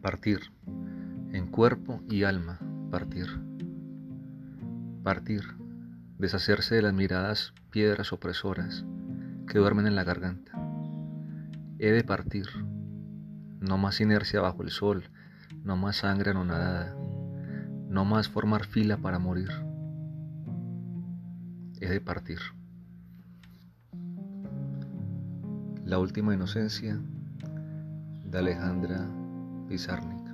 Partir, en cuerpo y alma, partir. Partir, deshacerse de las miradas piedras opresoras que duermen en la garganta. He de partir, no más inercia bajo el sol, no más sangre anonadada, no más formar fila para morir. He de partir. La última inocencia de Alejandra Pizarnik.